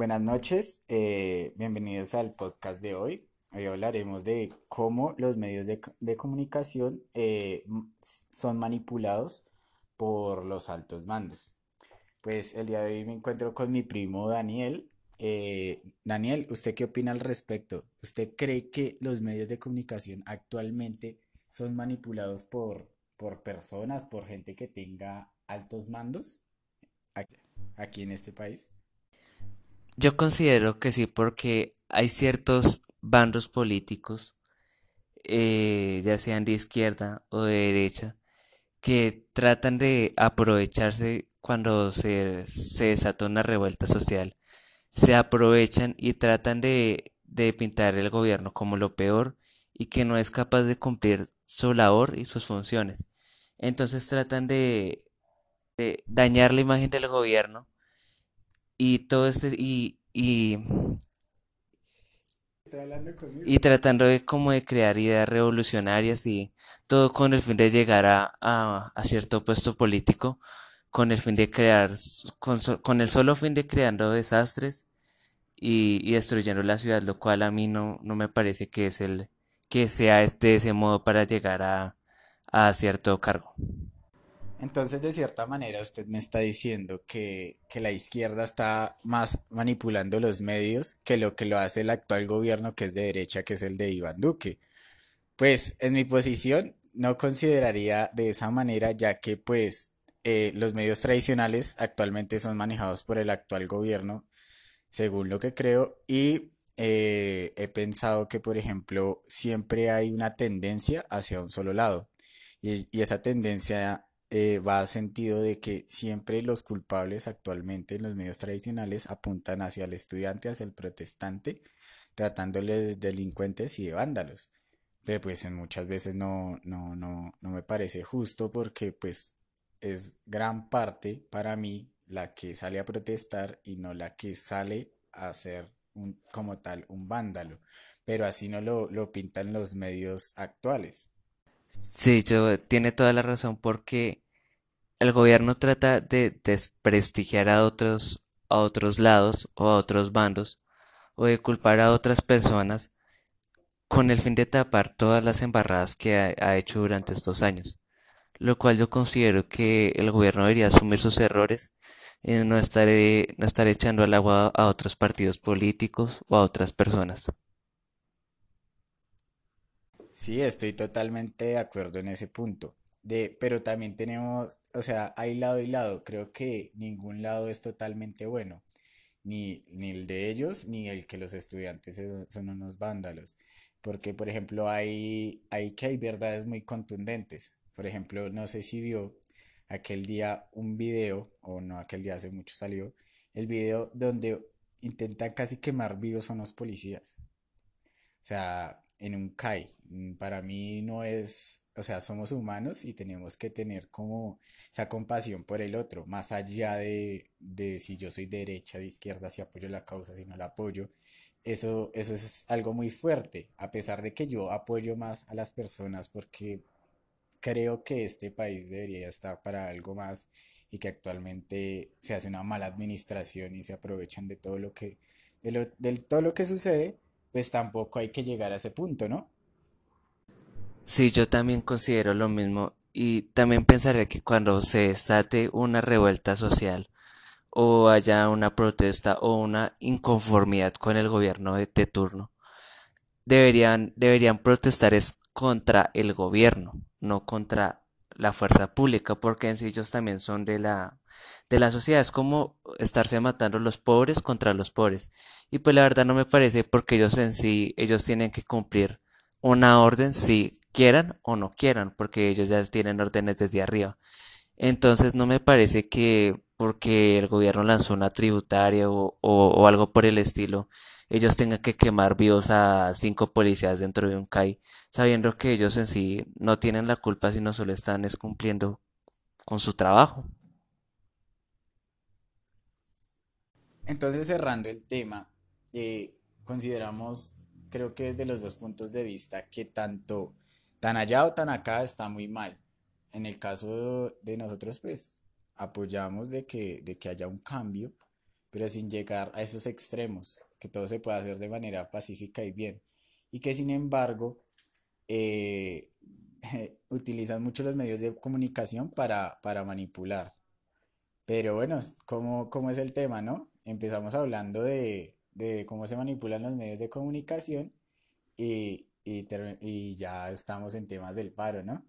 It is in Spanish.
buenas noches, eh, bienvenidos al podcast de hoy. Hoy hablaremos de cómo los medios de, de comunicación eh, son manipulados por los altos mandos. Pues el día de hoy me encuentro con mi primo Daniel. Eh, Daniel, ¿usted qué opina al respecto? ¿Usted cree que los medios de comunicación actualmente son manipulados por, por personas, por gente que tenga altos mandos aquí aquí en este país? Yo considero que sí, porque hay ciertos bandos políticos, eh, ya sean de izquierda o de derecha, que tratan de aprovecharse cuando se, se desata una revuelta social. Se aprovechan y tratan de, pintar el gobierno como lo peor y que no es capaz de cumplir su labor y sus funciones. Entonces tratan de dañar la imagen del gobierno y todo este y, y, y tratando de como de crear ideas revolucionarias y todo con el fin de llegar a, a, a cierto puesto político, con el fin de crear, con, con el solo fin de creando desastres y, y destruyendo la ciudad, lo cual a mí no, no me parece que es el, que sea de ese modo para llegar a, a cierto cargo. Entonces, de cierta manera, usted me está diciendo que, que la izquierda está más manipulando los medios que lo que lo hace el actual gobierno, que es de derecha, que es el de Iván Duque. Pues, en mi posición, no consideraría de esa manera, ya que, pues, eh, los medios tradicionales actualmente son manejados por el actual gobierno, según lo que creo, y eh, he pensado que, por ejemplo, siempre hay una tendencia hacia un solo lado. Y, y esa tendencia eh, va sentido de que siempre los culpables actualmente en los medios tradicionales apuntan hacia el estudiante, hacia el protestante, tratándole de delincuentes y de vándalos. Pero pues muchas veces no, no, no, no me parece justo porque pues es gran parte para mí la que sale a protestar y no la que sale a ser un, como tal un vándalo. Pero así no lo, lo pintan los medios actuales. Sí, yo tiene toda la razón porque el gobierno trata de desprestigiar a otros, a otros lados o a otros bandos o de culpar a otras personas con el fin de tapar todas las embarradas que ha, hecho durante estos años, lo cual yo considero que el gobierno debería asumir sus errores y no estar, eh, no estar echando al agua a otros partidos políticos o a otras personas. Sí, estoy totalmente de acuerdo en ese punto. De, pero también tenemos, o sea, hay lado y lado. Creo que ningún lado es totalmente bueno. Ni, ni el de ellos, ni el que los estudiantes son unos vándalos. Porque, por ejemplo, hay, hay que hay verdades muy contundentes. Por ejemplo, no sé si vio aquel día un video, o no, aquel día hace mucho salió, el video donde intentan casi quemar vivos a unos policías. O sea, en un CAI. Mm, Para mí no es, o sea, somos humanos y tenemos que tener como esa compasión por el otro, más allá de, de si yo soy de derecha, de izquierda, si apoyo la causa, si no la apoyo. Eso, eso es algo muy fuerte, a pesar de que yo apoyo más a las personas porque creo que este país debería estar para algo más y que actualmente se hace una mala administración y se aprovechan de todo lo que, de lo, del todo lo que sucede, pues tampoco hay que llegar a ese punto, ¿no? Sí, yo también considero lo mismo y también pensaría que cuando se desate una revuelta social o haya una protesta o una inconformidad con el gobierno de, de turno, deberían, deberían protestar es contra el gobierno, no contra la fuerza pública, porque en sí ellos también son de la, de la sociedad. Es como estarse matando los pobres contra los pobres. Y pues la verdad no me parece porque ellos en sí, ellos tienen que cumplir una orden si quieran o no quieran, porque ellos ya tienen órdenes desde arriba. Entonces no me parece que porque el gobierno lanzó una tributaria o, o- algo por el estilo, ellos tengan que quemar vivos a cinco policías dentro de un CAI, sabiendo que ellos en sí no tienen la culpa, sino solo están es cumpliendo con su trabajo. Entonces, cerrando el tema, eh, consideramos, creo que desde los dos puntos de vista, que tanto tan allá o tan acá está muy mal. En el caso de nosotros, pues apoyamos de que, de que haya un cambio pero sin llegar a esos extremos, que todo se puede hacer de manera pacífica y bien, y que sin embargo eh, utilizan mucho los medios de comunicación para, para manipular. Pero bueno, ¿cómo, cómo es el tema, no? Empezamos hablando de, de cómo se manipulan los medios de comunicación y, y, y ya estamos en temas del paro, ¿no?